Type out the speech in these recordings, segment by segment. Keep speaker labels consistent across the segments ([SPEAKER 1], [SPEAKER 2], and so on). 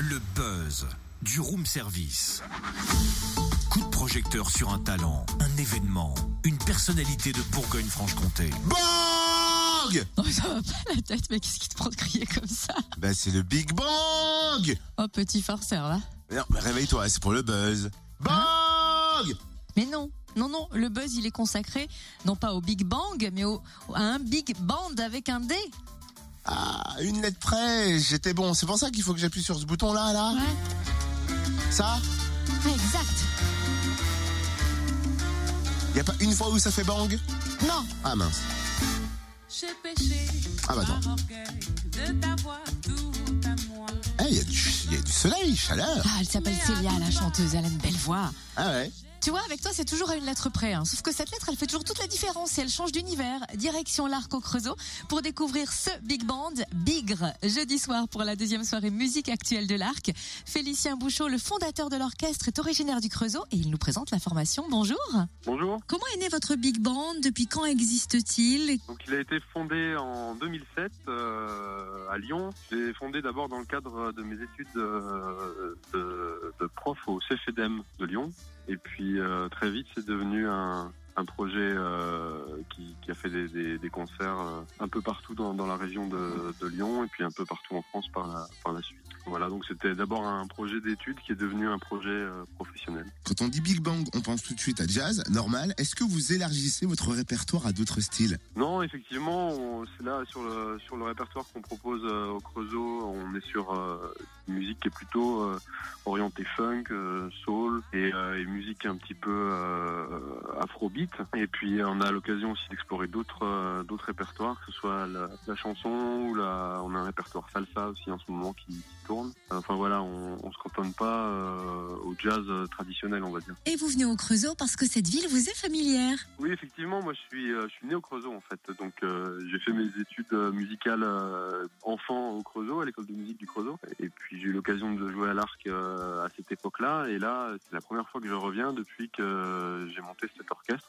[SPEAKER 1] Le buzz du room service. Coup de projecteur sur un talent, un événement, une personnalité de Bourgogne-Franche-Comté.
[SPEAKER 2] Bang
[SPEAKER 3] Oh, ça va pas la tête, mais qu'est-ce qui te prend de crier comme ça?
[SPEAKER 2] Bah c'est le Big Bang
[SPEAKER 3] Oh, petit farceur, là.
[SPEAKER 2] Non, mais réveille-toi, c'est pour le buzz. Bang
[SPEAKER 3] Mais non, non, non, le buzz, il est consacré, non pas au Big Bang, mais au, à un Big Band avec un D.
[SPEAKER 2] Ah, une lettre près, j'étais bon. C'est pour ça qu'il faut que j'appuie sur ce bouton-là, là,
[SPEAKER 3] Ouais,
[SPEAKER 2] Ça
[SPEAKER 3] exact.
[SPEAKER 2] Y a pas une fois où ça fait bang?
[SPEAKER 3] Non,
[SPEAKER 2] Ah mince.
[SPEAKER 4] J'ai péché
[SPEAKER 2] Ah bah attends. Eh, y, a du- y a du soleil, chaleur.
[SPEAKER 3] ah, elle s'appelle Célia, la chanteuse, elle a une belle voix.
[SPEAKER 2] Ah ouais
[SPEAKER 3] Tu vois, avec toi, c'est toujours à une lettre près. hein. Sauf que cette lettre, elle fait toujours toute la différence et elle change d'univers. Direction l'Arc au Creusot pour découvrir ce big band, Bigre. Jeudi soir pour la deuxième soirée musique actuelle de l'Arc. Félicien Bouchot, le fondateur de l'orchestre, est originaire du Creusot et il nous présente la formation. Bonjour.
[SPEAKER 5] Bonjour.
[SPEAKER 3] Comment est né votre big band? Depuis quand existe-t-il?
[SPEAKER 5] Donc il a été fondé en 2007 euh, à Lyon. J'ai fondé d'abord dans le cadre de mes études euh, de, de prof au CFEDEM de Lyon. Et puis euh, très vite c'est devenu un, un projet euh, qui, qui a fait des, des- des concerts euh, un peu partout dans, dans la région de, de Lyon et puis un peu partout en France par la, par la suite. Voilà, donc c'était d'abord un projet d'études qui est devenu un projet euh, professionnel.
[SPEAKER 2] Quand on dit Big Bang, on pense tout de suite à jazz, normal. Est-ce que vous élargissez votre répertoire à d'autres styles?
[SPEAKER 5] Non, effectivement, c'est là sur le sur le répertoire qu'on propose euh, au Creusot, on est sur euh, une musique qui est plutôt euh, orientée funk, euh, soul et, euh, et musique un petit peu euh, Et puis on a l'occasion aussi d'explorer d'autres euh, d'autres répertoires, que ce soit la, la chanson ou la on a un répertoire salsa aussi en ce moment qui, qui tourne. Enfin voilà, on, on se cantonne pas euh, au jazz euh, traditionnel, on va dire.
[SPEAKER 3] Et vous venez au Creusot parce que cette ville vous est familière.
[SPEAKER 5] Oui, effectivement, moi je suis, je suis né au Creusot en fait. Donc euh, j'ai fait mes études musicales euh, enfant au Creusot, à l'école de musique du Creusot. Et puis j'ai eu l'occasion de jouer à l'arc à cette époque-là. Et là, c'est la première fois que je reviens depuis que j'ai monté cet orchestre.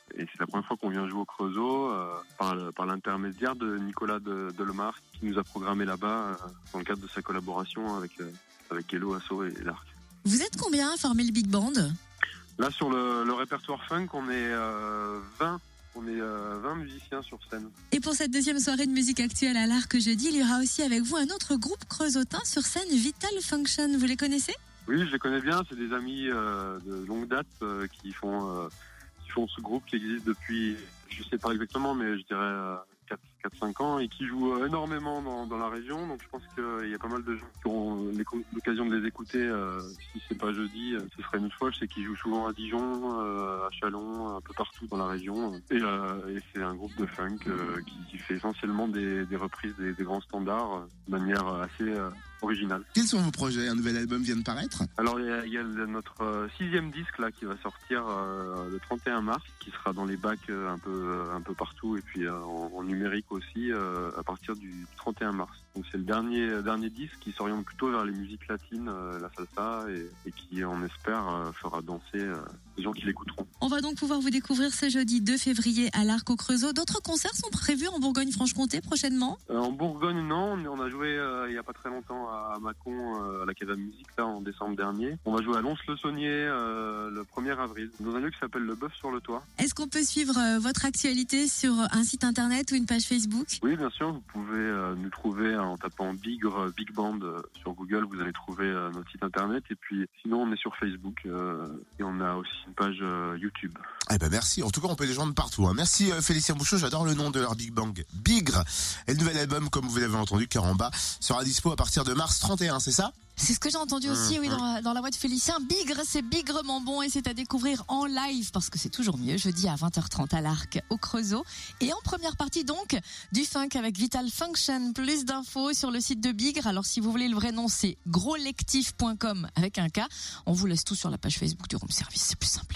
[SPEAKER 5] L'intermédiaire de Nicolas de, Delemar qui nous a programmé là-bas euh, dans le cadre de sa collaboration avec, euh, avec Hello Asso et, l'arc.
[SPEAKER 3] Vous êtes combien à former le big band?
[SPEAKER 5] Là, sur le, le répertoire funk, on est euh, 20. On est euh, 20 musiciens sur scène.
[SPEAKER 3] Et pour cette deuxième soirée de musique actuelle à l'Arc jeudi, il y aura aussi avec vous un autre groupe creusotin sur scène, Vital Function. Vous les connaissez?
[SPEAKER 5] Oui, je les connais bien. C'est des amis euh, de longue date euh, qui font ce groupe qui existe depuis, je sais pas exactement, mais je dirais euh, 4-5 ans et qui jouent euh, énormément dans, dans la région. Donc je pense qu'il y a pas mal de gens qui auront l'éco- l'occasion de les écouter. euh, si c'est pas jeudi, euh, ce serait une autre fois. Je sais qu'ils jouent souvent à Dijon, euh, à Chalon, un peu partout dans la région. Et, euh, et c'est un groupe de funk euh, qui, qui fait essentiellement des, des reprises des, des grands standards euh, de manière assez euh, originale.
[SPEAKER 2] Quels sont vos projets? Un nouvel album vient de paraître?
[SPEAKER 5] Alors il y a, il y a le- notre euh, sixième disque là qui va sortir euh, le 31 mars, qui sera dans les bacs euh, un peu euh, un peu partout et puis euh, en, en numérique aussi euh, à partir du 31 mars. Donc c'est le dernier euh, dernier disque qui s'oriente plutôt vers les musiques latines, euh, la salsa et, et qui on espère fera danser les gens qui l'écouteront.
[SPEAKER 3] On va donc pouvoir vous découvrir ce jeudi 2 février à l'Arc au Creusot. D'autres concerts sont prévus en Bourgogne-Franche-Comté prochainement?
[SPEAKER 5] Euh, en Bourgogne non, on a joué euh, il y a pas très longtemps à Mâcon euh, à la Cave à Musique là en décembre dernier. On va jouer à Lons-le-Saunier le 1er avril dans un lieu qui s'appelle le Bœuf sur le Toit.
[SPEAKER 3] Est-ce qu'on peut suivre votre actualité sur un site internet ou une page Facebook?
[SPEAKER 5] Oui, bien sûr, vous pouvez nous trouver en tapant Bigre, Big Band sur Google, vous allez trouver notre site internet. Et puis sinon, on est sur Facebook et on a aussi une page euh, YouTube.
[SPEAKER 2] Eh ben merci. En tout cas, on peut les joindre partout. hein. Merci euh, Félicien Bouchot. J'adore le nom de leur Big Bang. Bigre. Et le nouvel album, comme vous l'avez entendu, bas, sera dispo à partir de mars 31. C'est ça?
[SPEAKER 3] C'est ce que j'ai entendu aussi, oui, dans, dans la voix de Félicien. Bigre, c'est bigrement bon et c'est à découvrir en live parce que c'est toujours mieux. Jeudi à 20h30 à l'Arc, au Creusot. Et en première partie donc, du funk avec Vital Function. Plus d'infos sur le site de Bigre. Alors si vous voulez le vrai nom, c'est groslectif.com avec un K. On vous laisse tout sur la page Facebook du Room Service. C'est plus simple.